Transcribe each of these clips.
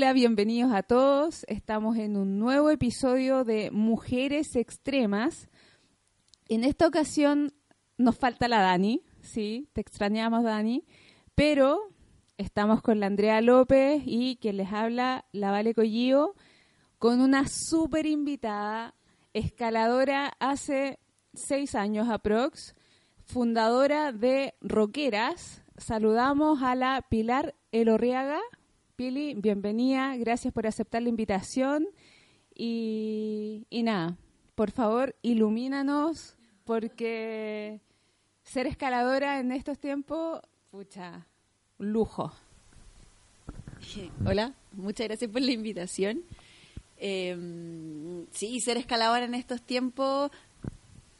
Bienvenidos a todos. Estamos en un nuevo episodio de Mujeres Extremas. En esta ocasión nos falta la Dani, sí, te extrañamos Dani, pero estamos con la Andrea López y quien les habla, la Vale Collío, con una súper invitada, escaladora hace seis años aprox, fundadora de Roqueras. Saludamos a la Pilar Elorriaga. Pili, bienvenida, gracias por aceptar la invitación. Y, nada, por favor, ilumínanos, porque ser escaladora en estos tiempos, pucha, lujo. Hola, muchas gracias por la invitación. Eh, sí, ser escaladora en estos tiempos,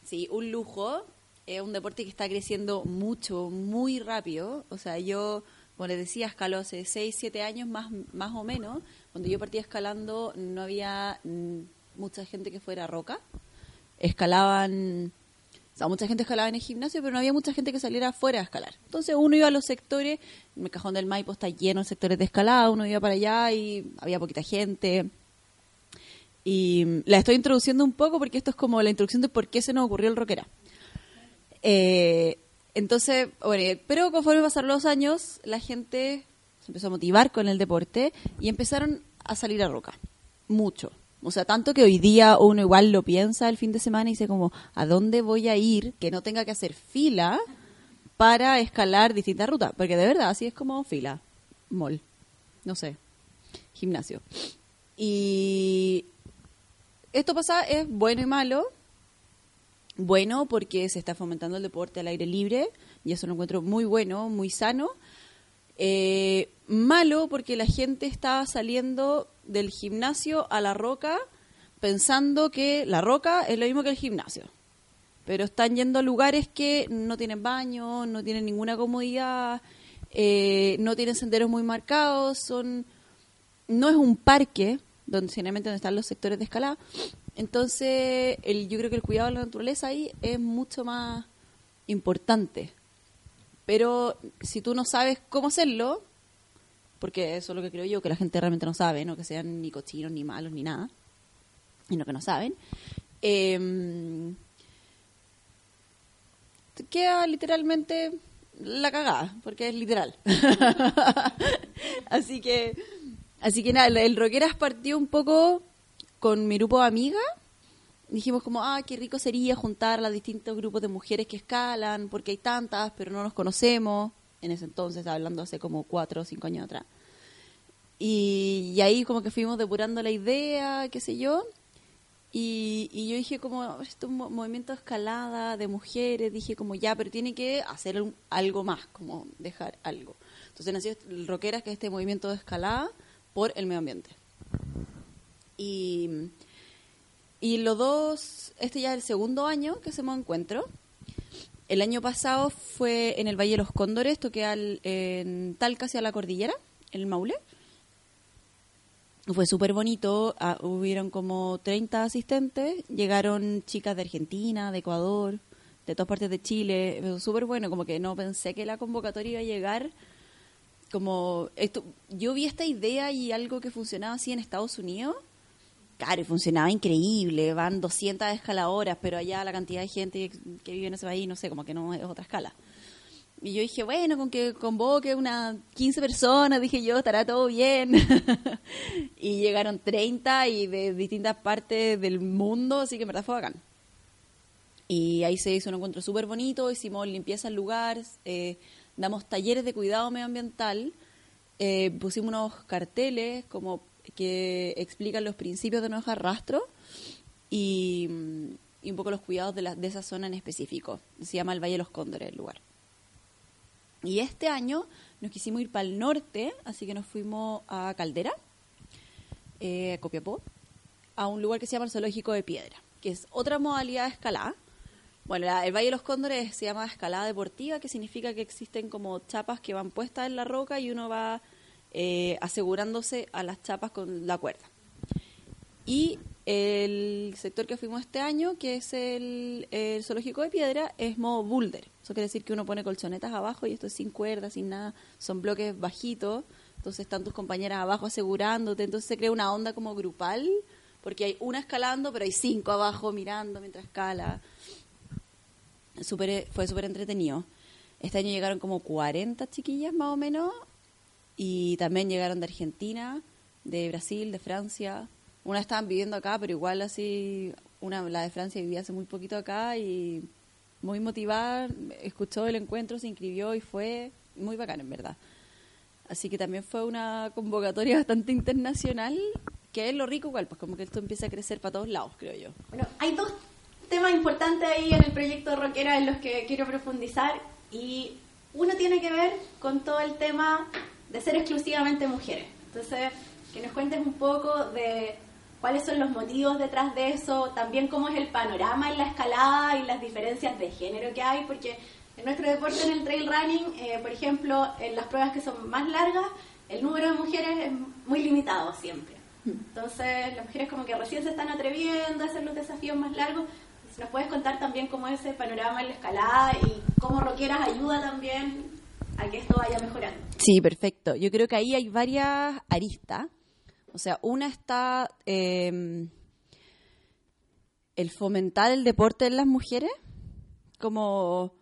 sí, un lujo. Es un deporte que está creciendo mucho, muy rápido. O sea, yo, como les decía, escalo hace 6, 7 años más, más o menos. Cuando yo partía escalando no había mm, mucha gente que fuera roca. Escalaban o sea, mucha gente escalaba en el gimnasio, pero no había mucha gente que saliera afuera a escalar. Entonces uno iba a los sectores, el cajón del Maipo está lleno de sectores de escalada, uno iba para allá y había poquita gente. Y la estoy introduciendo un poco porque esto es como la introducción de por qué se nos ocurrió el rockera. Eh, entonces, bueno, pero conforme pasaron los años, la gente se empezó a motivar con el deporte y empezaron a salir a roca. Mucho. O sea, tanto que hoy día uno igual lo piensa el fin de semana y dice como, ¿a dónde voy a ir que no tenga que hacer fila para escalar distintas rutas? Porque de verdad, así es como fila, mall, no sé, gimnasio. Y esto pasa, es bueno y malo. Bueno porque se está fomentando el deporte al aire libre y eso lo encuentro muy bueno, muy sano. Eh, malo porque la gente estaba saliendo del gimnasio a la roca pensando que la roca es lo mismo que el gimnasio. Pero están yendo a lugares que no tienen baño, no tienen ninguna comodidad, eh, no tienen senderos muy marcados, son no es un parque donde generalmente están los sectores de escalada. Entonces, el, yo creo que el cuidado de la naturaleza ahí es mucho más importante. Pero si tú no sabes cómo hacerlo, porque eso es lo que creo yo, que la gente realmente no sabe, no que sean ni cochinos, ni malos, ni nada, y no que no saben, eh, queda literalmente la cagada, porque es literal. así que, así que nada, el Roqueras partió un poco con mi grupo de amigas. Dijimos como, ah, qué rico sería juntar los distintos grupos de mujeres que escalan, porque hay tantas, pero no nos conocemos. En ese entonces, hablando hace como cuatro o cinco años atrás. Y, ahí como que fuimos depurando la idea, qué sé yo. Y, yo dije como, esto es un movimiento de escalada de mujeres, dije como ya, pero tiene que hacer algo más, como dejar algo. Entonces nació Roqueras, que es este movimiento de escalada por el medio ambiente. Y, y los dos, este ya es el segundo año que hacemos encuentro. El año pasado fue en el Valle de los Cóndores, esto queda en Talca hacia la cordillera, en el Maule. Fue súper bonito, ah, hubieron como 30 asistentes, llegaron chicas de Argentina, de Ecuador, de todas partes de Chile, súper bueno, como que no pensé que la convocatoria iba a llegar como esto, yo vi esta idea y algo que funcionaba así en Estados Unidos, claro, y funcionaba increíble, van 200 escaladoras, pero allá la cantidad de gente que vive en ese país, no sé, como que no es otra escala. Y yo dije, bueno, con que convoque unas 15 personas, dije yo, estará todo bien. y llegaron 30 y de distintas partes del mundo, así que en verdad fue bacán. Y ahí se hizo un encuentro súper bonito, hicimos limpieza en lugar, eh, damos talleres de cuidado medioambiental, eh, pusimos unos carteles como que explican los principios de no dejar rastro y, un poco los cuidados de, la, de esa zona en específico. Se llama el Valle de los Cóndores el lugar. Y este año nos quisimos ir para el norte, así que nos fuimos a Caldera, eh, Copiapó, a un lugar que se llama el Zoológico de Piedra, que es otra modalidad de escalada. Bueno, el Valle de los Cóndores se llama escalada deportiva, que significa que existen como chapas que van puestas en la roca y uno va eh, asegurándose a las chapas con la cuerda. Y el sector que fuimos este año, que es el, el, zoológico de piedra, es modo boulder. Eso quiere decir que uno pone colchonetas abajo y esto es sin cuerda, sin nada. Son bloques bajitos entonces están tus compañeras abajo asegurándote, entonces se crea una onda como grupal, porque hay una escalando, pero hay cinco abajo mirando mientras escala. Super, fue súper entretenido. Este año llegaron como 40 chiquillas más o menos, y también llegaron de Argentina, de Brasil, de Francia. Una estaban viviendo acá, pero igual así, una la de Francia vivía hace muy poquito acá y muy motivada, escuchó el encuentro, se inscribió y fue muy bacán, en verdad. Así que también fue una convocatoria bastante internacional, que es lo rico igual, pues como que esto empieza a crecer para todos lados, creo yo. Bueno, hay dos temas importantes ahí en el proyecto Rockera en los que quiero profundizar y uno tiene que ver con todo el tema de ser exclusivamente mujeres. Entonces, que nos cuentes un poco de cuáles son los motivos detrás de eso, también cómo es el panorama en la escalada y las diferencias de género que hay, porque en nuestro deporte, en el trail running, eh, por ejemplo, en las pruebas que son más largas, el número de mujeres es muy limitado siempre. Entonces, las mujeres como que recién se están atreviendo a hacer los desafíos más largos. Nos puedes contar también cómo es ese panorama en la escalada y cómo Roqueras ayuda también a que esto vaya mejorando. Sí, perfecto. Yo creo que ahí hay varias aristas. O sea, una está eh, el fomentar el deporte en las mujeres, como,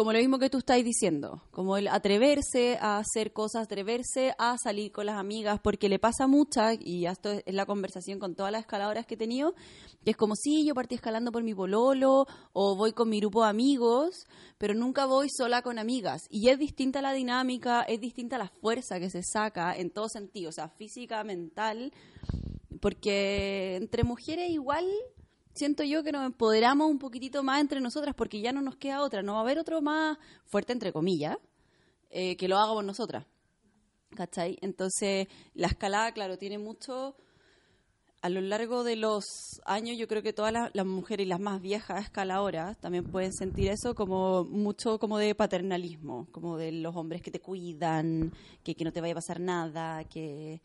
como lo mismo que tú estás diciendo, como el atreverse a hacer cosas, atreverse a salir con las amigas, porque le pasa mucha, y esto es la conversación con todas las escaladoras que he tenido, que es como si yo partí escalando por mi pololo o voy con mi grupo de amigos, pero nunca voy sola con amigas. Y es distinta la dinámica, es distinta la fuerza que se saca en todo sentido, o sea, física, mental, porque entre mujeres igual siento yo que nos empoderamos un poquitito más entre nosotras porque ya no nos queda otra, no va a haber otro más fuerte, entre comillas, eh, que lo haga por nosotras. ¿Cachai? Entonces, la escalada, claro, tiene mucho a lo largo de los años, yo creo que todas las, las, mujeres y las más viejas escaladoras también pueden sentir eso como mucho como de paternalismo, como de los hombres que te cuidan, que, que no te vaya a pasar nada, que,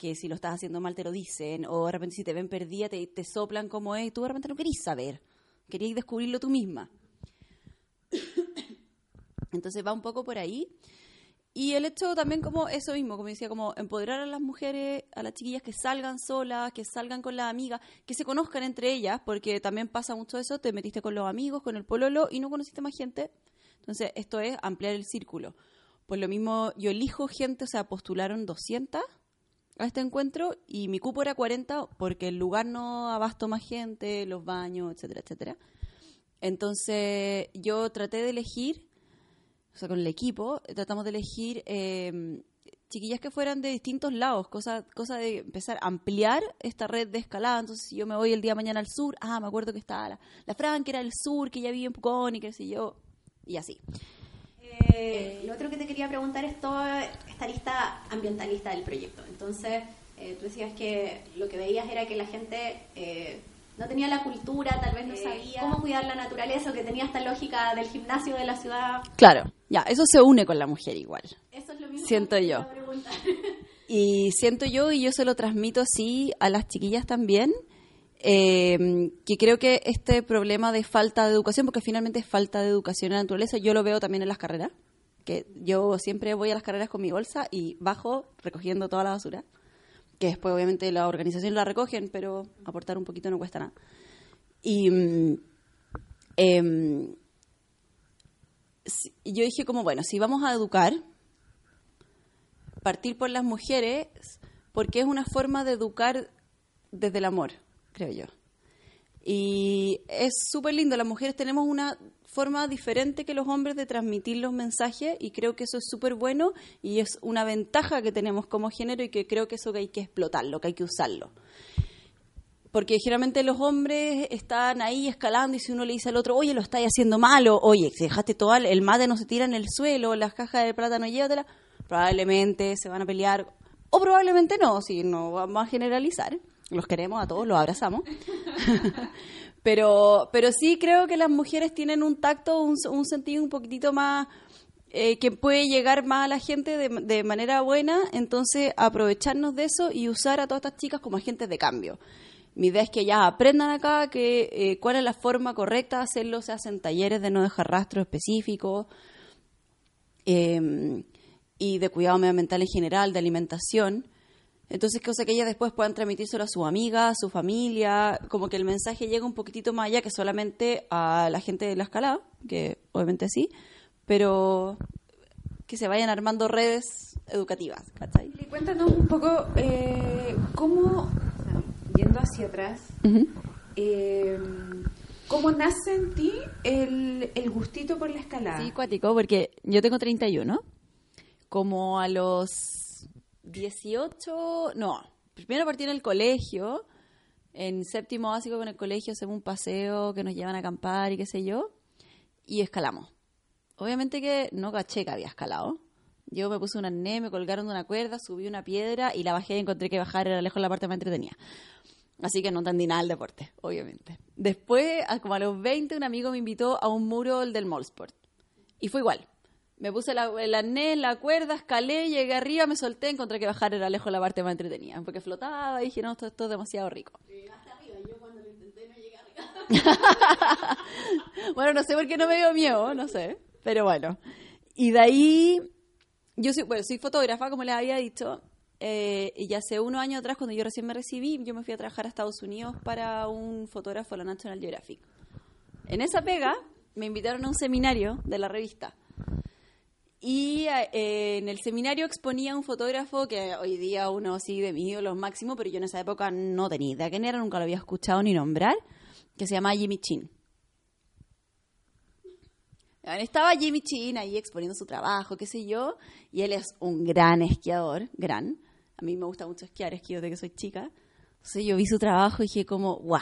que si lo estás haciendo mal te lo dicen, o de repente si te ven perdida te, te soplan como es, tú de repente no querís saber, querías descubrirlo tú misma. Entonces va un poco por ahí. Y el hecho también como eso mismo, como decía, como empoderar a las mujeres, a las chiquillas que salgan solas, que salgan con las amigas, que se conozcan entre ellas, porque también pasa mucho eso, te metiste con los amigos, con el pololo y no conociste más gente. Entonces, esto es ampliar el círculo. Pues lo mismo, yo elijo gente, o sea, postularon 200 a este encuentro y mi cupo era 40 porque el lugar no abasto más gente, los baños, etcétera, etcétera. Entonces, yo traté de elegir o sea, con el equipo, tratamos de elegir eh, chiquillas que fueran de distintos lados, cosa, cosa de empezar a ampliar esta red de escalada. Entonces, si yo me voy el día de mañana al sur, ah, me acuerdo que estaba la, la Fran, que era el sur, que ya vive en Pucón y qué sé yo, y así. Eh, lo otro que te quería preguntar es toda esta lista ambientalista del proyecto. Entonces, eh, tú decías que lo que veías era que la gente eh, no tenía la cultura, tal vez no sabía cómo cuidar la naturaleza, o que tenía esta lógica del gimnasio de la ciudad. Claro, ya, eso se une con la mujer igual. Eso es lo mismo Siento que yo. Y siento yo, y yo se lo transmito así a las chiquillas también, eh, que creo que este problema de falta de educación, porque finalmente es falta de educación en la naturaleza, yo lo veo también en las carreras, que yo siempre voy a las carreras con mi bolsa y bajo recogiendo toda la basura, que después obviamente la organización la recogen, pero aportar un poquito no cuesta nada. Y mm, em, yo dije como, bueno, si vamos a educar, partir por las mujeres, porque es una forma de educar desde el amor, creo yo. Y es súper lindo, las mujeres tenemos una forma diferente que los hombres de transmitir los mensajes y creo que eso es súper bueno y es una ventaja que tenemos como género y que creo que eso que hay que explotarlo, que hay que usarlo. Porque generalmente los hombres están ahí escalando y si uno le dice al otro, oye, lo estáis haciendo mal, o oye, dejaste todo, el- el mate no se tira en el suelo, las cajas de plátano llévatela, probablemente se van a pelear, o probablemente no, si no vamos a generalizar, los queremos a todos, los abrazamos. pero, pero sí creo que las mujeres tienen un tacto, un, sentido un poquitito más eh, que puede llegar más a la gente de, de manera buena, entonces aprovecharnos de eso y usar a todas estas chicas como agentes de cambio. Mi idea es que ellas aprendan acá que eh, cuál es la forma correcta de hacerlo, se hacen talleres de no dejar rastro específicos. Eh, y de cuidado medioambiental en general, de alimentación. Entonces, cosa que ellas después puedan transmitírselo a su amiga, a su familia, como que el mensaje llega un poquitito más allá que solamente a la gente de la escalada, que obviamente sí, pero que se vayan armando redes educativas, ¿cachai? Y cuéntanos un poco eh, cómo, yendo hacia atrás, eh, ¿cómo nace en ti el, el gustito por la escalada? Sí, cuático, porque yo tengo 31, como a los 18, no, primero partí en el colegio, en séptimo básico con el colegio hacemos un paseo que nos llevan a acampar y qué sé yo, y escalamos. Obviamente que no caché que había escalado. Yo me puse un arnés, me colgaron de una cuerda, subí una piedra y la bajé y encontré que bajar era lejos la parte más entretenida. Así que no entendí nada del deporte, obviamente. Después, como a los 20, un amigo me invitó a un muro del Mallsport. Y fue igual. Me puse la, el arnés, la cuerda, escalé, llegué arriba, me solté, encontré que bajar era lejos la parte más entretenida. Porque flotaba y dije, no, esto, esto es demasiado rico. bueno, no sé por qué no me dio miedo, no sé. Pero bueno. Y de ahí, yo soy, bueno, soy fotógrafa, como les había dicho. eh, y hace unos años atrás, cuando yo recién me recibí, yo me fui a trabajar a Estados Unidos para un fotógrafo de la National Geographic. En esa pega, me invitaron a un seminario de la revista. Y eh, en el seminario exponía un fotógrafo que hoy día uno sigue de mis ídolos máximos, pero yo en esa época no tenía idea quién era, nunca lo había escuchado ni nombrar, que se llama Jimmy Chin. Estaba Jimmy Chin ahí exponiendo su trabajo, qué sé yo, y él es un gran esquiador, gran. A mí me gusta mucho esquiar, esquío desde que soy chica. Yo vi su trabajo y dije como, guau,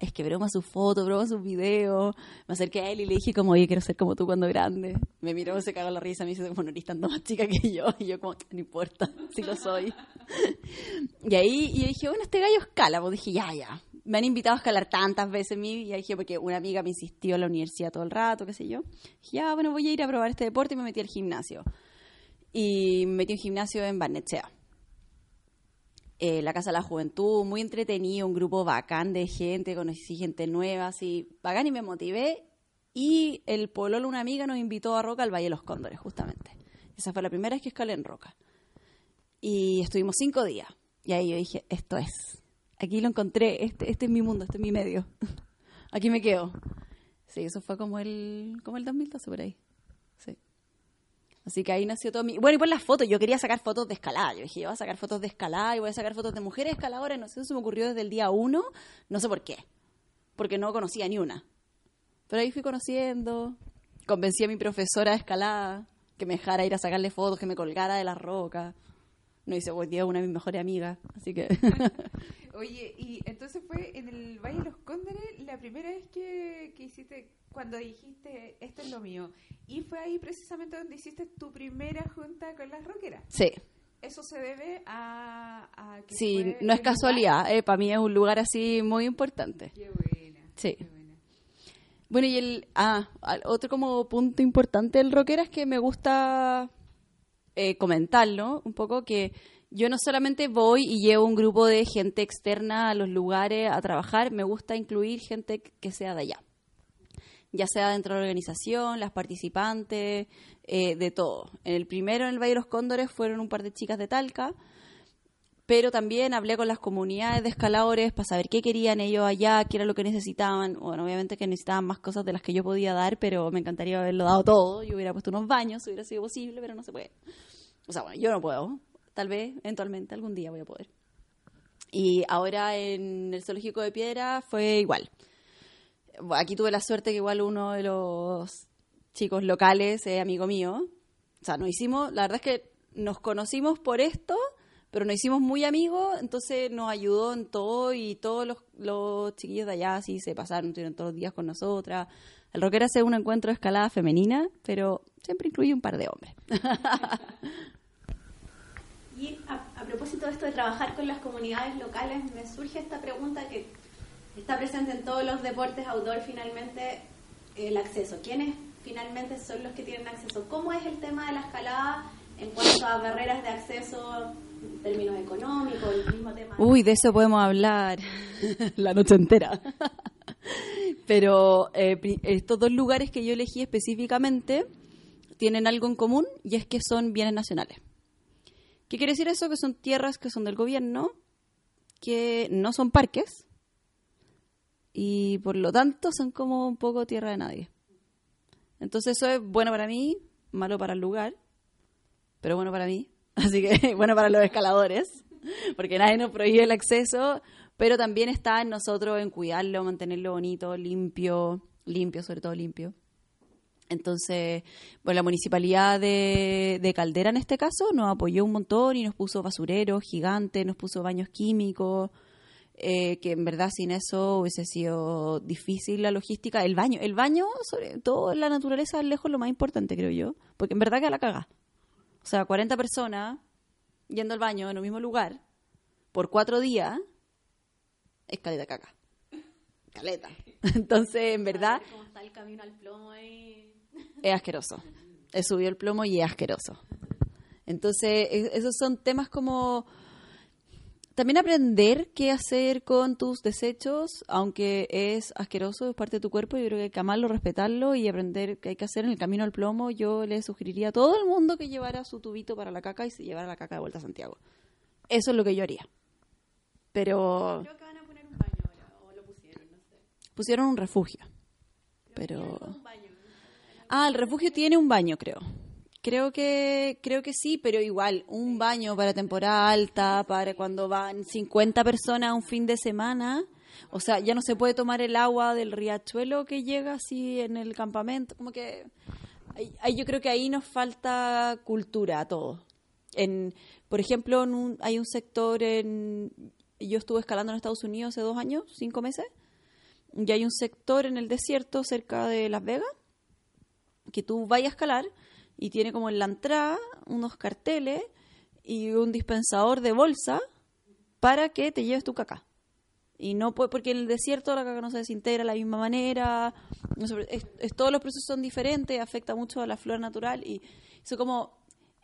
es que broma su foto, broma sus videos. Me acerqué a él y le dije como, oye, quiero ser como tú cuando grande. Me miró, se cagó la risa, me dice, como no eres tanto más chica que yo. Y yo como, no importa, si lo soy. y ahí y dije, bueno, este gallo escala. Pues dije, ya, ya. Me han invitado a escalar tantas veces mí, y dije, porque una amiga me insistió en la universidad todo el rato, qué sé yo. Dije, ya, bueno, voy a ir a probar este deporte y me metí al gimnasio. Y me metí un gimnasio en Barnechea eh, la Casa de la Juventud, muy entretenido, un grupo bacán de gente, conocí gente nueva, así, bacán y me motivé. Y el pololo, una amiga, nos invitó a Roca al Valle de los Cóndores, justamente. Esa fue la primera vez que escalé en Roca. Y estuvimos cinco días. Y ahí yo dije, esto es. Aquí lo encontré, este, este es mi mundo, este es mi medio. Aquí me quedo. Sí, eso fue como el, como el 2012 por ahí. Sí. Así que ahí nació todo mi... Bueno, y por las fotos, yo quería sacar fotos de escalada. Yo dije, yo voy a sacar fotos de escalada y voy a sacar fotos de mujeres escaladoras. No sé, eso me ocurrió desde el día uno. No sé por qué. Porque no conocía ni una. Pero ahí fui conociendo. Convencí a mi profesora de escalada que me dejara ir a sacarle fotos, que me colgara de las rocas. No hice hoy día una de mis mejores amigas. Así que... Oye, y entonces fue en el Valle de los Cóndores la primera vez que, que hiciste, cuando dijiste, esto es lo mío. Y fue ahí precisamente donde hiciste tu primera junta con las rockeras. sí. Eso se debe a, a que Sí, no es casualidad. Eh, para mí es un lugar así muy importante. Qué buena. Sí. qué buena. Bueno, y el ah, otro como punto importante del rockera es que me gusta eh, comentarlo un poco que yo no solamente voy y llevo un grupo de gente externa a los lugares a trabajar, me gusta incluir gente que sea de allá. Ya sea dentro de la organización, las participantes, eh, de todo. En el primero, en el Valle de los Cóndores, fueron un par de chicas de Talca, pero también hablé con las comunidades de escaladores para saber qué querían ellos allá, qué era lo que necesitaban. Bueno, obviamente que necesitaban más cosas de las que yo podía dar, pero me encantaría haberlo dado todo. Yo hubiera puesto unos baños, hubiera sido posible, pero no se puede. O sea, bueno, yo no puedo. Tal vez, eventualmente, algún día voy a poder. Y ahora en el Zoológico de Piedra fue igual. Aquí tuve la suerte que igual uno de los chicos locales es amigo mío. O sea, nos hicimos, la verdad es que nos conocimos por esto, pero nos hicimos muy amigos, entonces nos ayudó en todo y todos los, los chiquillos de allá sí se pasaron, estuvieron todos los días con nosotras. El rockera hace un encuentro de escalada femenina, pero siempre incluye un par de hombres. Y a propósito de esto de trabajar con las comunidades locales, me surge esta pregunta que está presente en todos los deportes outdoor finalmente, el acceso. ¿Quiénes finalmente son los que tienen acceso? ¿Cómo es el tema de la escalada en cuanto a barreras de acceso en términos económicos, el mismo tema? Uy, de eso podemos hablar la noche entera. Pero eh, estos dos lugares que yo elegí específicamente tienen algo en común y es que son bienes nacionales. ¿Qué quiere decir eso? Que son tierras que son del gobierno, que no son parques y por lo tanto son como un poco tierra de nadie. Entonces eso es bueno para mí, malo para el lugar, pero bueno para mí. Así que bueno para los escaladores, porque nadie nos prohíbe el acceso, pero también está en nosotros en cuidarlo, mantenerlo bonito, limpio, limpio, sobre todo limpio. Entonces, bueno, la municipalidad de, de, Caldera en este caso nos apoyó un montón y nos puso basureros gigantes, nos puso baños químicos, eh, que en verdad sin eso hubiese sido difícil la logística. El baño, el baño, sobre todo en la naturaleza, lejos lo más importante, creo yo, porque en verdad que la caga. O sea, 40 personas yendo al baño en el mismo lugar por cuatro días es caleta caca. Caleta. Entonces, en verdad... ¿Cómo está el camino al plomo ahí? Es asqueroso. He subido el plomo y es asqueroso. Entonces, esos son temas como también aprender qué hacer con tus desechos, aunque es asqueroso, es parte de tu cuerpo, yo creo que hay que amarlo, respetarlo y aprender qué hay que hacer en el camino al plomo. Yo le sugeriría a todo el mundo que llevara su tubito para la caca y se llevara la caca de vuelta a Santiago. Eso es lo que yo haría. Pero... Creo que van a poner un baño ahora, o lo pusieron, no sé. Pusieron un refugio. Pero... como un baño. Ah, el refugio tiene un baño, creo. Creo que, creo que sí, pero igual, un baño para temporada alta, para cuando van 50 personas un fin de semana. O sea, ya no se puede tomar el agua del riachuelo que llega así en el campamento. Como que ahí- yo creo que ahí nos falta cultura a todos. En, por ejemplo, en un- hay un sector en... Yo estuve escalando en Estados Unidos hace dos años, cinco meses, y hay un sector en el desierto cerca de Las Vegas que tú vayas a escalar y tiene como en la entrada unos carteles y un dispensador de bolsa para que te lleves tu caca. Y no puede, porque en el desierto la caca no se desintegra de la misma manera, es- todos los procesos son diferentes, afecta mucho a la flora natural y eso como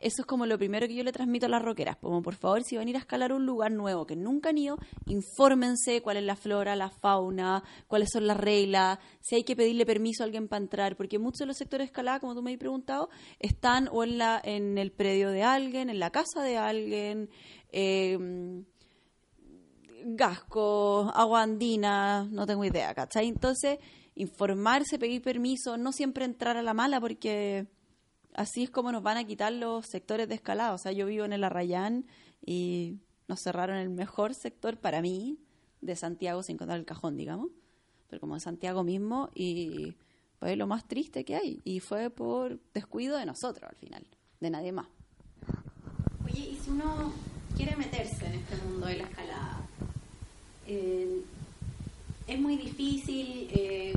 eso es como lo primero que yo le transmito a las roqueras, como por favor si van a ir a escalar un lugar nuevo que nunca han ido, infórmense cuál es la flora, la fauna, cuáles son las reglas, si hay que pedirle permiso a alguien para entrar, porque muchos de los sectores de escalada, como tú me has preguntado, están o en la en el predio de alguien, en la casa de alguien, eh, gasco, agua andina, no tengo idea, ¿cachai? Entonces, informarse, pedir permiso, no siempre entrar a la mala porque así es como nos van a quitar los sectores de escalada. O sea, yo vivo en el Arrayán y nos cerraron el mejor sector para mí de Santiago sin contar el cajón, digamos, pero como de Santiago mismo y fue lo más triste que hay y fue por descuido de nosotros al final, de nadie más. Oye, y si uno quiere meterse en este mundo de la escalada, eh, es muy difícil. eh,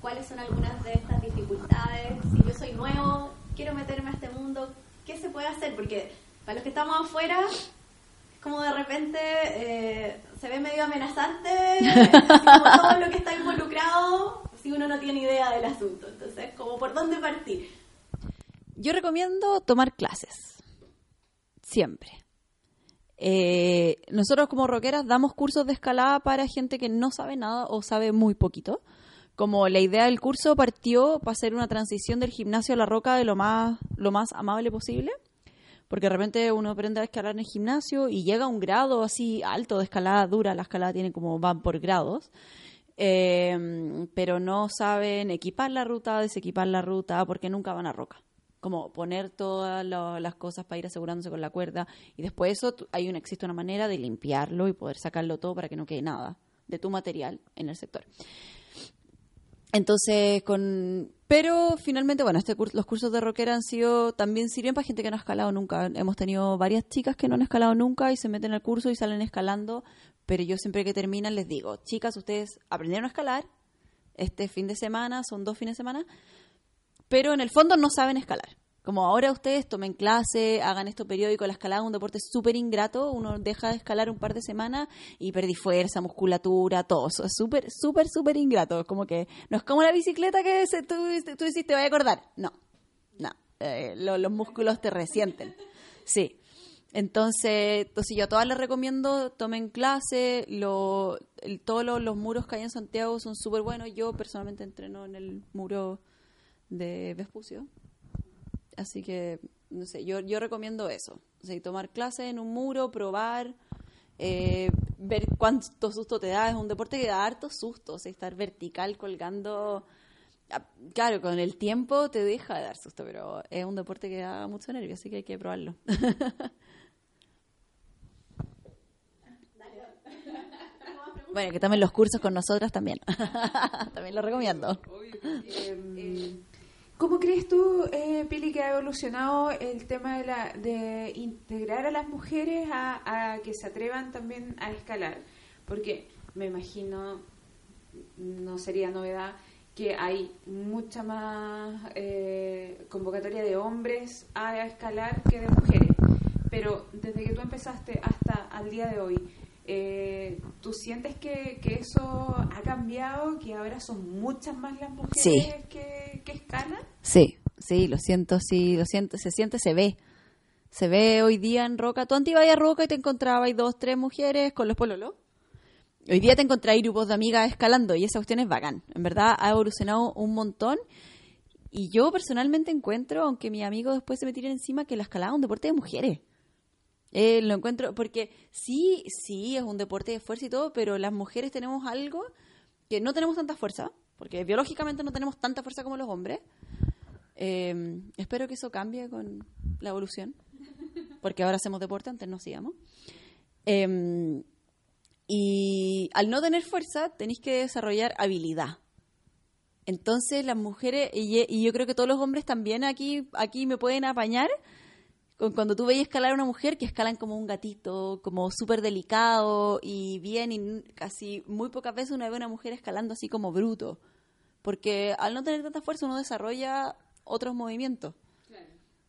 ¿Cuáles son algunas de estas dificultades? Si yo soy nuevo, quiero meterme a este mundo, ¿qué se puede hacer? Porque para los que estamos afuera, es como de repente eh, se ve medio amenazante, como todo lo que está involucrado, si uno no tiene idea del asunto. Entonces, como por dónde partir. Yo recomiendo tomar clases. Siempre. Eh, nosotros como rockeras damos cursos de escalada para gente que no sabe nada o sabe muy poquito. Como la idea del curso partió para hacer una transición del gimnasio a la roca de lo más, lo más amable posible. Porque de repente uno aprende a escalar en el gimnasio y llega a un grado así alto de escalada dura. La escalada tiene como van por grados. Eh, pero no saben equipar la ruta, desequipar la ruta, porque nunca van a roca como poner todas las cosas para ir asegurándose con la cuerda y después eso hay una existe una manera de limpiarlo y poder sacarlo todo para que no quede nada de tu material en el sector entonces con pero finalmente bueno este cur- los cursos de rockera han sido también sirven para gente que no ha escalado nunca hemos tenido varias chicas que no han escalado nunca y se meten al curso y salen escalando pero yo siempre que terminan les digo chicas ustedes aprendieron a escalar este fin de semana son dos fines de semana pero en el fondo no saben escalar. Como ahora ustedes tomen clase, hagan esto periódico, la escalada es un deporte súper ingrato, uno deja de escalar un par de semanas y perdí fuerza, musculatura, todo eso, es súper, súper, súper ingrato, como que no es como la bicicleta que se, tú, tú decís, te voy a acordar, no, no, Eh, lo- los músculos te resienten, sí. Entonces, entonces yo a todas les recomiendo tomen clase, lo, todos los, los muros que hay en Santiago son súper buenos, yo personalmente entreno en el muro de Vespucio. Así que, no sé, yo, yo recomiendo eso. O sea, tomar clases en un muro, probar, eh, ver cuánto susto te da. Es un deporte que da harto susto, o sea, estar vertical colgando. ah, Claro, con el tiempo te deja de dar susto, pero es un deporte que da mucho nervio, así que hay que probarlo. bueno, que tomen los cursos con nosotras también. también lo recomiendo. Eh, ¿Cómo crees tú, eh, Pili, que ha evolucionado el tema de, la, de integrar a las mujeres a, que se atrevan también a escalar? Porque me imagino, no sería novedad, que hay mucha más eh, convocatoria de hombres a escalar que de mujeres. Pero desde que tú empezaste hasta al día de hoy, eh, ¿tú sientes que, que eso ha cambiado? ¿Que ahora son muchas más las mujeres Sí. que, que escalan? Sí, sí, lo siento, sí, lo siento, se siente, se ve. Se ve hoy día en Roca. Tú antes ibas a Roca y te encontrabas dos, tres mujeres con los pololos. Hoy día te encontrás grupos de amigas escalando y esa cuestión es bacán. En verdad ha evolucionado un montón. Y yo personalmente encuentro, aunque mis amigos después se me tiren encima, que la escalada es un deporte de mujeres. Eh, lo encuentro, porque sí, sí, es un deporte de fuerza y todo, pero las mujeres tenemos algo que no tenemos tanta fuerza, porque biológicamente no tenemos tanta fuerza como los hombres. Eh, espero que eso cambie con la evolución, porque ahora hacemos deporte, antes no hacíamos. Eh, y al no tener fuerza, tenéis que desarrollar habilidad. Entonces las mujeres, y, y yo creo que todos los hombres también aquí, aquí me pueden apañar, cuando tú veis escalar a una mujer que escalan como un gatito, como súper delicado y bien, y casi muy pocas veces uno ve a una mujer escalando así como bruto. Porque al no tener tanta fuerza uno desarrolla otros movimientos.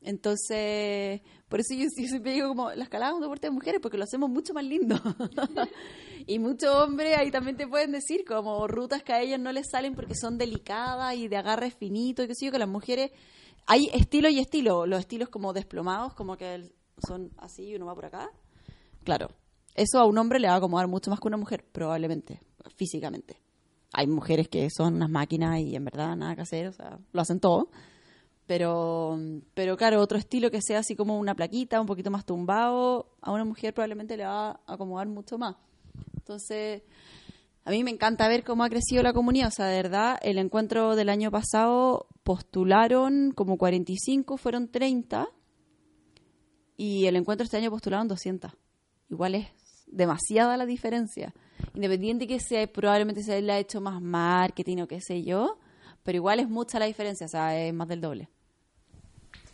Entonces, por eso yo, yo siempre digo como, la escalada es un deporte de mujeres porque lo hacemos mucho más lindo. y muchos hombres ahí también te pueden decir como rutas que a ellos no les salen porque son delicadas y de agarre finito y qué sé yo, que las mujeres, hay estilo y estilo, los estilos como desplomados, como que son así y uno va por acá. Claro, eso a un hombre le va a acomodar mucho más que a una mujer, probablemente, físicamente. Hay mujeres que son unas máquinas y en verdad nada que hacer, o sea, lo hacen todo. Pero, pero claro, otro estilo que sea así como una plaquita, un poquito más tumbado, a una mujer probablemente le va a acomodar mucho más. Entonces, a mí me encanta ver cómo ha crecido la comunidad. O sea, de verdad, el encuentro del año pasado postularon como 45, fueron 30. Y el encuentro este año postularon 200. Igual es demasiada la diferencia. Independiente que sea, probablemente se le ha hecho más marketing o qué sé yo, pero igual es mucha la diferencia, o sea, es más del doble.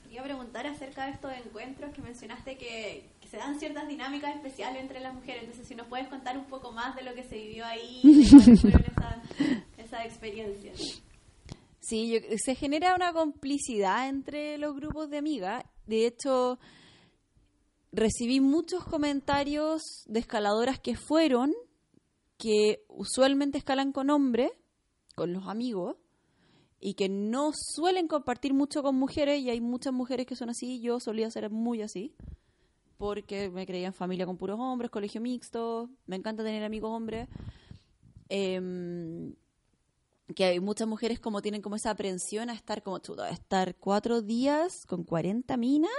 Quería preguntar acerca de estos encuentros que mencionaste que, se dan ciertas dinámicas especiales entre las mujeres. Entonces, si nos puedes contar un poco más de lo que se vivió ahí, esas, esas experiencias. Sí, yo- se genera una complicidad entre los grupos de amigas. De hecho, recibí muchos comentarios de escaladoras que fueron, que usualmente escalan con hombres, con los amigos, y que no suelen compartir mucho con mujeres, y hay muchas mujeres que son así, yo solía ser muy así, porque me creía en familia con puros hombres, colegio mixto, me encanta tener amigos hombres. Em, que hay muchas mujeres como tienen como esa aprensión a estar como chuta, a estar cuatro días con 40 minas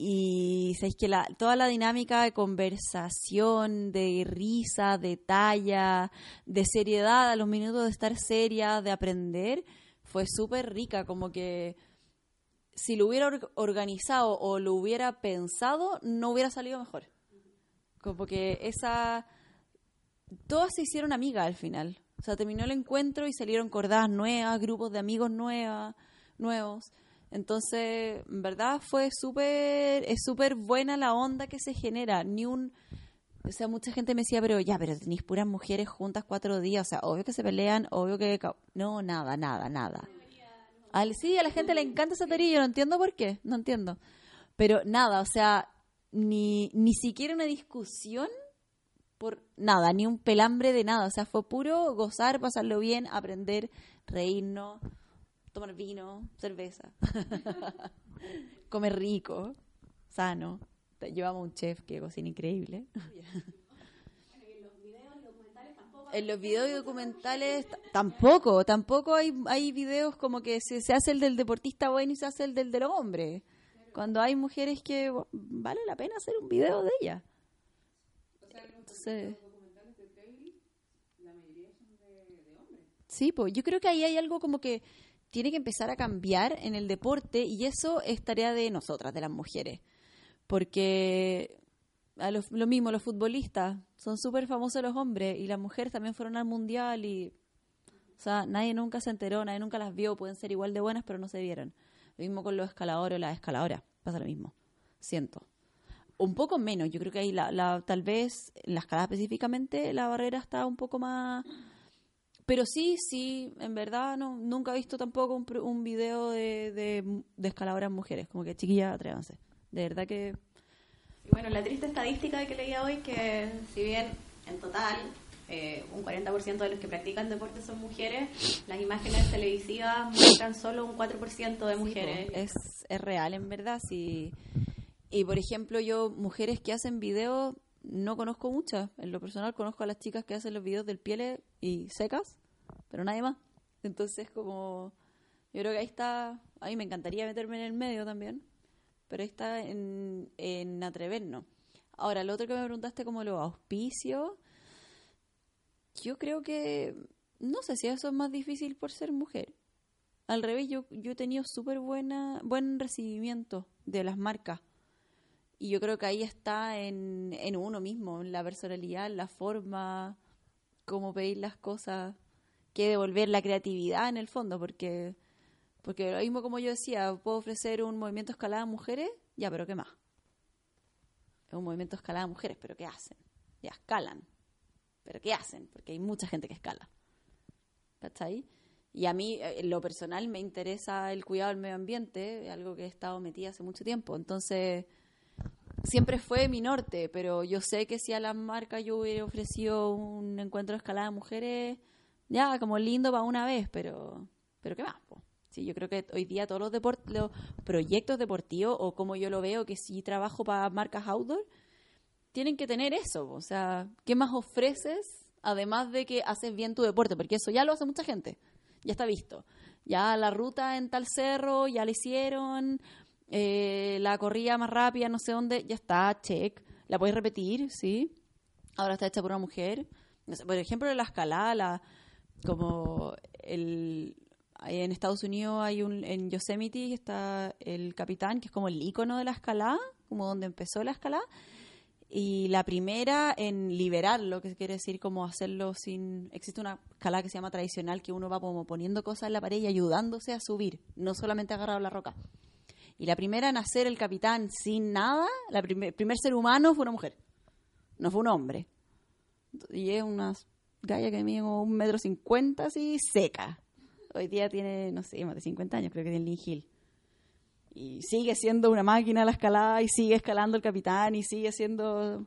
y sabéis que toda la dinámica de conversación, de risa, de talla, de seriedad, a los minutos de estar seria, de aprender, fue súper rica, como que si lo hubiera or- organizado o lo hubiera pensado, no hubiera salido mejor. Como que esa todas se hicieron amigas al final. O sea, terminó el encuentro y salieron cordadas nuevas, grupos de amigos nuevas, nuevos. Entonces, en verdad fue súper, es súper buena la onda que se genera. Ni un, o sea, mucha gente me decía, pero ya, pero tenéis puras mujeres juntas cuatro días. O sea, obvio que se pelean, obvio que... No, nada, nada, nada. Sí, a la gente le encanta esa teoría, no entiendo por qué, no entiendo. Pero nada, o sea, ni, ni siquiera una discusión por nada, ni un pelambre de nada. O sea, fue puro gozar, pasarlo bien, aprender, reírnos, tomar vino, cerveza, comer rico, sano. Llevamos un chef que cocina increíble. En los videos documentales t- tampoco, tampoco hay, hay videos como que se, se hace el del deportista bueno y se hace el del del hombre. Cuando hay mujeres que vale la pena hacer un video de ellas. Entonces, Sí, pues yo creo que ahí hay algo como que tiene que empezar a cambiar en el deporte y eso es tarea de nosotras, de las mujeres. Porque a los- lo mismo, los futbolistas son súper famosos los hombres y las mujeres también fueron al mundial y. O sea, nadie nunca se enteró, nadie nunca las vio, pueden ser igual de buenas, pero no se vieron. Lo mismo con los escaladores o las escaladoras, pasa lo mismo, siento. Un poco menos, yo creo que ahí la, la, tal vez en la escalada específicamente la barrera está un poco más... Pero sí, sí, en verdad no, nunca he visto tampoco un, un video de, de, de escaladoras mujeres, como que chiquillas, atrévanse. De verdad que Y bueno, la triste estadística que leía hoy, que si bien en total eh, un 40% de los que practican deporte son mujeres, las imágenes televisivas muestran solo un 4% de mujeres. Es, es real, en verdad. Sí. Y por ejemplo, yo, mujeres que hacen videos, no conozco muchas. En lo personal, conozco a las chicas que hacen los videos del piel y secas, pero nadie más. Entonces, como. Yo creo que ahí está. A mí me encantaría meterme en el medio también, pero ahí está en, en atrevernos. Ahora, lo otro que me preguntaste, como los auspicios. Yo creo que. No sé si eso es más difícil por ser mujer. Al revés, yo, yo he tenido súper buen recibimiento de las marcas. Y yo creo que ahí está en, en uno mismo, en la personalidad, en la forma, cómo pedir las cosas, que devolver la creatividad en el fondo, porque, porque lo mismo como yo decía, puedo ofrecer un movimiento escalada a mujeres, ya, pero ¿qué más? Es un movimiento escalada a mujeres, pero ¿qué hacen? Ya, escalan. ¿Pero qué hacen? Porque hay mucha gente que escala. ¿Cachai? Y a mí, eh, en lo personal, me interesa el cuidado del medio ambiente, algo que he estado metida hace mucho tiempo. Entonces, siempre fue mi norte, pero yo sé que si a las marcas yo hubiera ofrecido un encuentro de escalada de mujeres, ya, como lindo para una vez, pero, pero ¿qué más? po? Sí, yo creo que hoy día todos los, los proyectos deportivos, o como yo lo veo, que si trabajo para marcas outdoor, tienen que tener eso. O sea, ¿qué más ofreces? Además de que haces bien tu deporte, porque eso ya lo hace mucha gente, ya está visto. Ya la ruta en tal cerro, ya la hicieron, eh, la corrida más rápida, no sé dónde, ya está, check. La puedes repetir, sí. Ahora está hecha por una mujer. Por ejemplo, la escalada, la, como el, en Estados Unidos hay un, en Yosemite está el capitán, que es como el icono de la escalada, como donde empezó la escalada. Y la primera en liberarlo, que quiere decir como hacerlo sin... Existe una escalada que se llama tradicional, que uno va como poniendo cosas en la pared y ayudándose a subir, no solamente agarrado la roca. Y la primera en hacer el capitán sin nada, la primer, primer ser humano fue una mujer, no fue un hombre. Y es una galla que mide un metro cincuenta, así, seca. Hoy día tiene, no sé, más de 50 años, creo que tiene Lynn Hill. Y sigue siendo una máquina la escalada y sigue escalando el capitán y sigue siendo...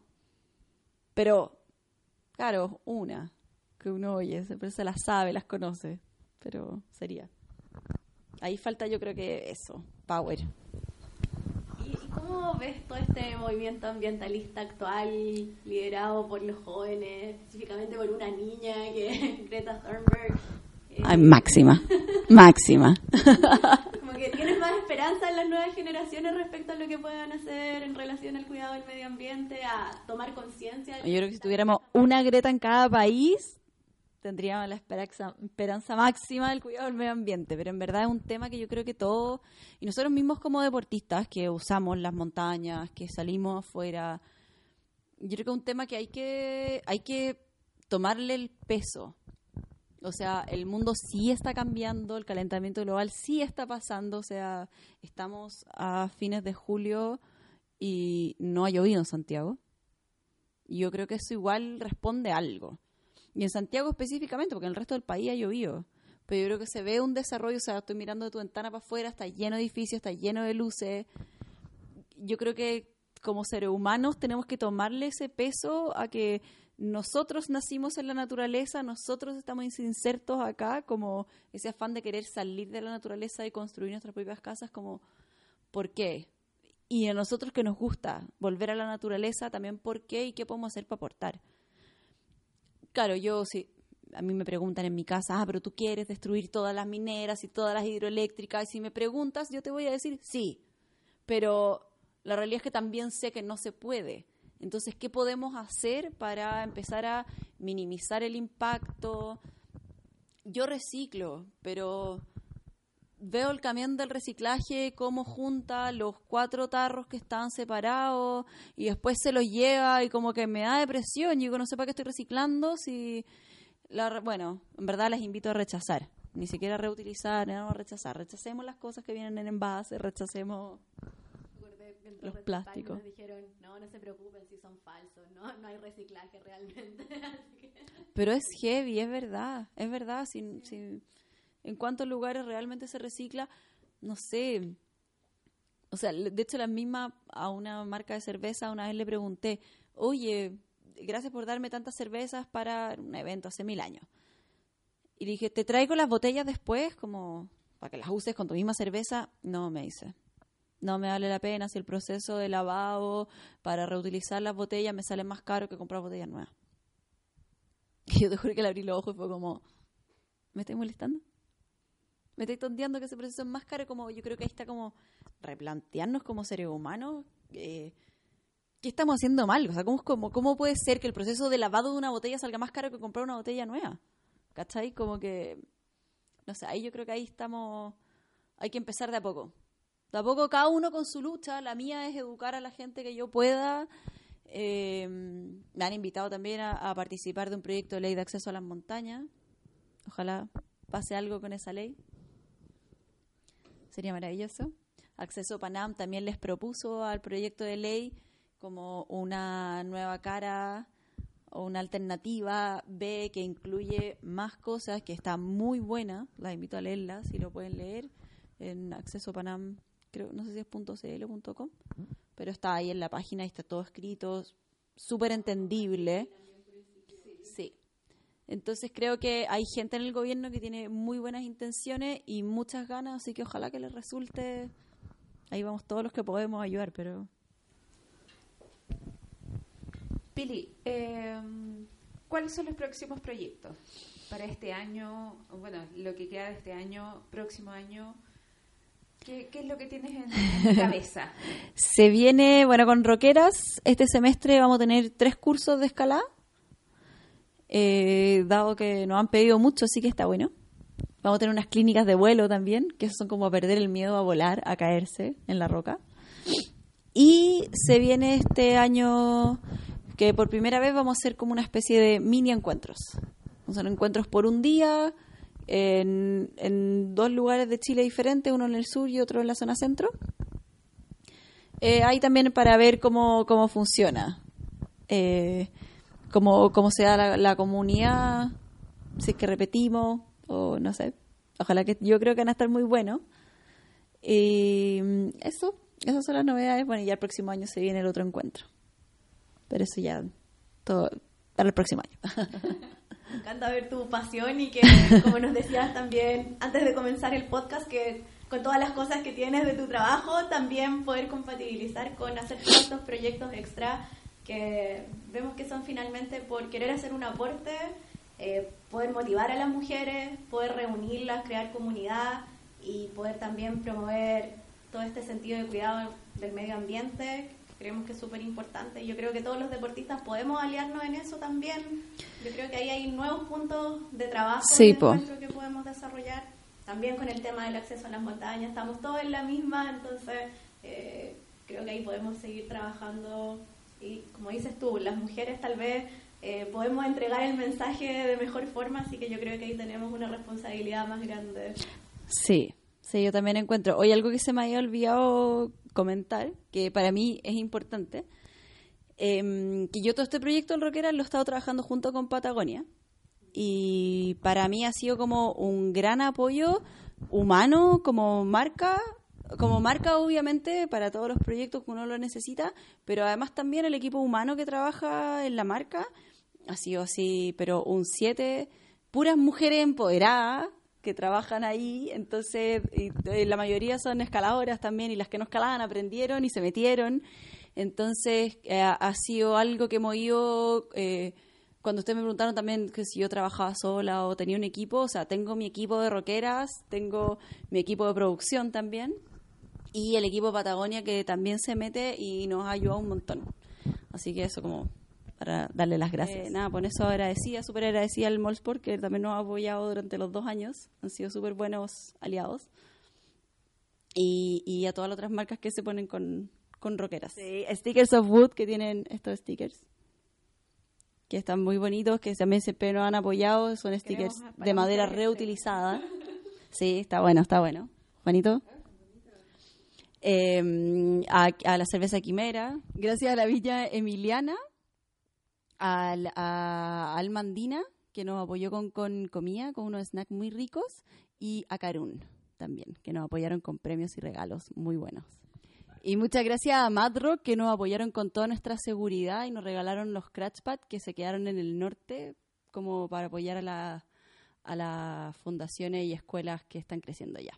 Pero, claro, una que uno oye, pero se las sabe, las conoce, pero sería. Ahí falta yo creo que eso, power. ¿Y, y cómo ves todo este movimiento ambientalista actual liderado por los jóvenes, específicamente por una niña que es Greta Thunberg? Eh, Ay, máxima, máxima. Como que tienes más esperanza en las nuevas generaciones respecto a lo que puedan hacer en relación al cuidado del medio ambiente, a tomar conciencia. Yo creo que si tuviéramos una Greta en cada país, tendríamos la esperanza, máxima del cuidado del medio ambiente. Pero en verdad es un tema que yo creo que todos, y nosotros mismos como deportistas que usamos las montañas, que salimos afuera, yo creo que es un tema que hay que, hay que tomarle el peso. O sea, el mundo sí está cambiando, el calentamiento global sí está pasando, o sea, estamos a fines de julio y no ha llovido en Santiago. Yo creo que eso igual responde a algo. Y en Santiago específicamente, porque en el resto del país ha llovido. Pero yo creo que se ve un desarrollo, o sea, estoy mirando de tu ventana para afuera, está lleno de edificios, está lleno de luces. Yo creo que como seres humanos tenemos que tomarle ese peso a que nosotros nacimos en la naturaleza, nosotros estamos insertos acá, como ese afán de querer salir de la naturaleza y construir nuestras propias casas, como, ¿por qué? Y a nosotros que nos gusta volver a la naturaleza, también por qué y qué podemos hacer para aportar. Claro, yo sí, a mí me preguntan en mi casa, ah, pero tú quieres destruir todas las mineras y todas las hidroeléctricas, y si me preguntas, yo te voy a decir sí, pero la realidad es que también sé que no se puede. Entonces, ¿qué podemos hacer para empezar a minimizar el impacto? Yo reciclo, pero veo el camión del reciclaje cómo junta los cuatro tarros que están separados y después se los lleva y como que me da depresión. Yo digo, no sé para qué estoy reciclando si... La, bueno, en verdad les invito a rechazar. Ni siquiera reutilizar, no rechazar. Rechacemos las cosas que vienen en envase, rechacemos los plásticos. Nos dijeron, no, no se preocupen si son falsos, no, no hay reciclaje realmente. Pero es heavy, es verdad, es verdad. Sin, sin, en cuántos lugares realmente se recicla, no sé. O sea, de hecho, la misma a una marca de cerveza una vez le pregunté, oye, gracias por darme tantas cervezas para un evento hace mil años. Y dije, ¿te traigo las botellas después como para que las uses con tu misma cerveza? No, me dice. No me vale la pena si el proceso de lavado para reutilizar las botellas me sale más caro que comprar botellas nuevas. Y yo te juro que le abrí los ojos y fue como, ¿me estoy molestando? Me estoy tonteando que ese proceso es más caro, como yo creo que ahí está como replantearnos como seres humanos eh, qué estamos haciendo mal, o sea, ¿cómo, cómo, ¿cómo puede ser que el proceso de lavado de una botella salga más caro que comprar una botella nueva? ¿Cachai? Como que, no sé, ahí yo creo que ahí estamos, hay que empezar de a poco. De a poco cada uno con su lucha, la mía es educar a la gente que yo pueda. Eh, me han invitado también a participar de un proyecto de ley de acceso a las montañas. Ojalá pase algo con esa ley sería maravilloso. Acceso Panam también les propuso al proyecto de ley como una nueva cara o una alternativa B que incluye más cosas, que está muy buena, la invito a leerla si lo pueden leer en Acceso Panam, creo, no sé si es .cl o .com, pero está ahí en la página y está todo escrito, súper entendible. Entonces creo que hay gente en el gobierno que tiene muy buenas intenciones y muchas ganas, así que ojalá que les resulte. Ahí vamos todos los que podemos ayudar, pero. Pili, em, ¿cuáles son los próximos proyectos para este año? Bueno, lo que queda de este año, próximo año. ¿Qué, es lo que tienes en, cabeza? Se viene, bueno, con Roqueras, este semestre vamos a tener tres cursos de escalada eh, dado que nos han pedido mucho, sí que está bueno. Vamos a tener unas clínicas de vuelo también, que son como perder el miedo a volar, a caerse en la roca. Y se viene este año que por primera vez vamos a hacer como una especie de mini encuentros. Son encuentros por un día en, dos lugares de Chile diferentes, uno en el sur y otro en la zona centro. Eh, ahí también para ver cómo, cómo funciona. Eh, cómo, cómo se da la, comunidad, si es que repetimos, o no sé. Ojalá que yo creo que van a estar muy buenos. Y mm, eso, esas son las novedades. Bueno, ya el próximo año se viene el otro encuentro. Pero eso ya, todo para el próximo año. Me encanta ver tu pasión y que, como nos decías también antes de comenzar el podcast, que con todas las cosas que tienes de tu trabajo, también poder compatibilizar con hacer estos proyectos extra que vemos que son finalmente por querer hacer un aporte, eh, poder motivar a las mujeres, poder reunirlas, crear comunidad y poder también promover todo este sentido de cuidado del medio ambiente. Creemos que es súper importante. Yo creo que todos los deportistas podemos aliarnos en eso también. Yo creo que ahí hay nuevos puntos de trabajo que podemos desarrollar. También con el tema del acceso a las montañas, estamos todos en la misma, entonces eh, creo que ahí podemos seguir trabajando y como dices tú, las mujeres tal vez eh, podemos entregar el mensaje de mejor forma, así que yo creo que ahí tenemos una responsabilidad más grande. Sí, sí, yo también encuentro. Hoy algo que se me había olvidado comentar, que para mí es importante, em, que yo todo este proyecto del Rockera lo he estado trabajando junto con Patagonia. Y para mí ha sido como un gran apoyo humano como marca como marca, obviamente, para todos los proyectos que uno lo necesita, pero además también el equipo humano que trabaja en la marca ha sido así, pero un 7, puras mujeres empoderadas que trabajan ahí, entonces la mayoría son escaladoras también y las que no escalaban aprendieron y se metieron, entonces eh, ha sido algo que hemos ido eh, cuando ustedes me preguntaron también que si yo trabajaba sola o tenía un equipo, o sea, tengo mi equipo de rockeras, tengo mi equipo de producción también y el equipo de Patagonia que también se mete y nos ha ayudado un montón. Así que eso como para darle las gracias. Eh, nada, por eso agradecida, súper agradecida al Molsport que también nos ha apoyado durante los dos años. Han sido súper buenos aliados. Y, y, a todas las otras marcas que se ponen con, con rockeras. Sí, stickers of Wood que tienen estos stickers que están muy bonitos, que también siempre nos han apoyado, son stickers de madera reutilizada. Sí, está bueno, está bueno. Bonito. Eh, a, la cerveza Quimera, gracias a la Villa Emiliana, a, a Almandina, que nos apoyó con, con comida, con unos snacks muy ricos, y a Carun también, que nos apoyaron con premios y regalos muy buenos. Y muchas gracias a Madrock que nos apoyaron con toda nuestra seguridad y nos regalaron los Cratchpad que se quedaron en el norte como para apoyar a, la, a las fundaciones y escuelas que están creciendo ya.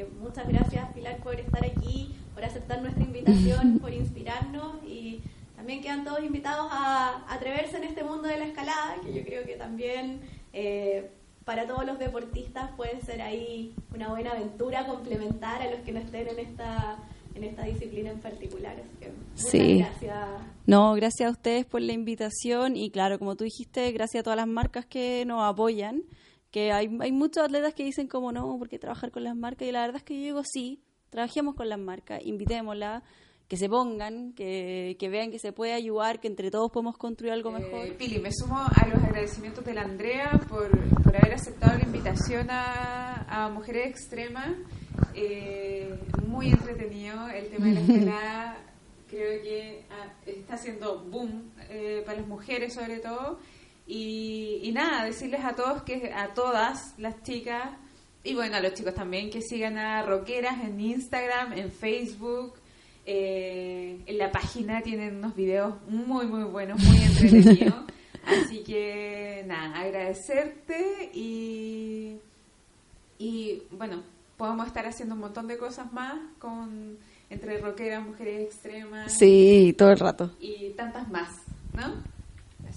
Así que muchas gracias Pilar por estar aquí, por aceptar nuestra invitación, por inspirarnos y también quedan todos invitados a atreverse en este mundo de la escalada, que yo creo que también... Eh, para todos los deportistas puede ser ahí una buena aventura complementar a los que no estén en esta en esta disciplina en particular. sí. gracias. No, gracias a ustedes por la invitación y claro, como tú dijiste, gracias a todas las marcas que nos apoyan, que hay, hay muchos atletas que dicen como no, ¿por qué trabajar con las marcas? Y la verdad es que yo digo sí, trabajemos con las marcas, invitémoslas que se pongan, que, vean que se puede ayudar, que entre todos podemos construir algo eh, mejor. Pili, me sumo a los agradecimientos de la Andrea por, por haber aceptado la invitación a, a Mujeres Extremas. Eh, muy entretenido el tema de la escalada. Creo que ah, está haciendo boom eh, para las mujeres sobre todo. Y, y nada, decirles a todos que a todas las chicas y bueno, a los chicos también que sigan a Roqueras en Instagram, en Facebook, eh, en la página tienen unos videos muy, muy buenos, muy entretenidos. Así que nada, agradecerte y, y bueno, podemos estar haciendo un montón de cosas más con entre rockeras, mujeres extremas. Sí, todo el rato. Y tantas más, ¿no?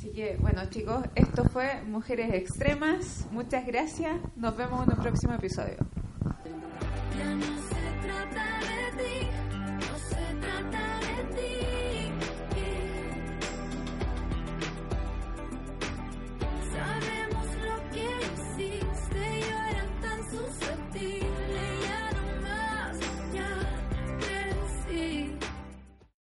Así que bueno chicos, esto fue Mujeres Extremas. Muchas gracias. Nos vemos en un próximo episodio.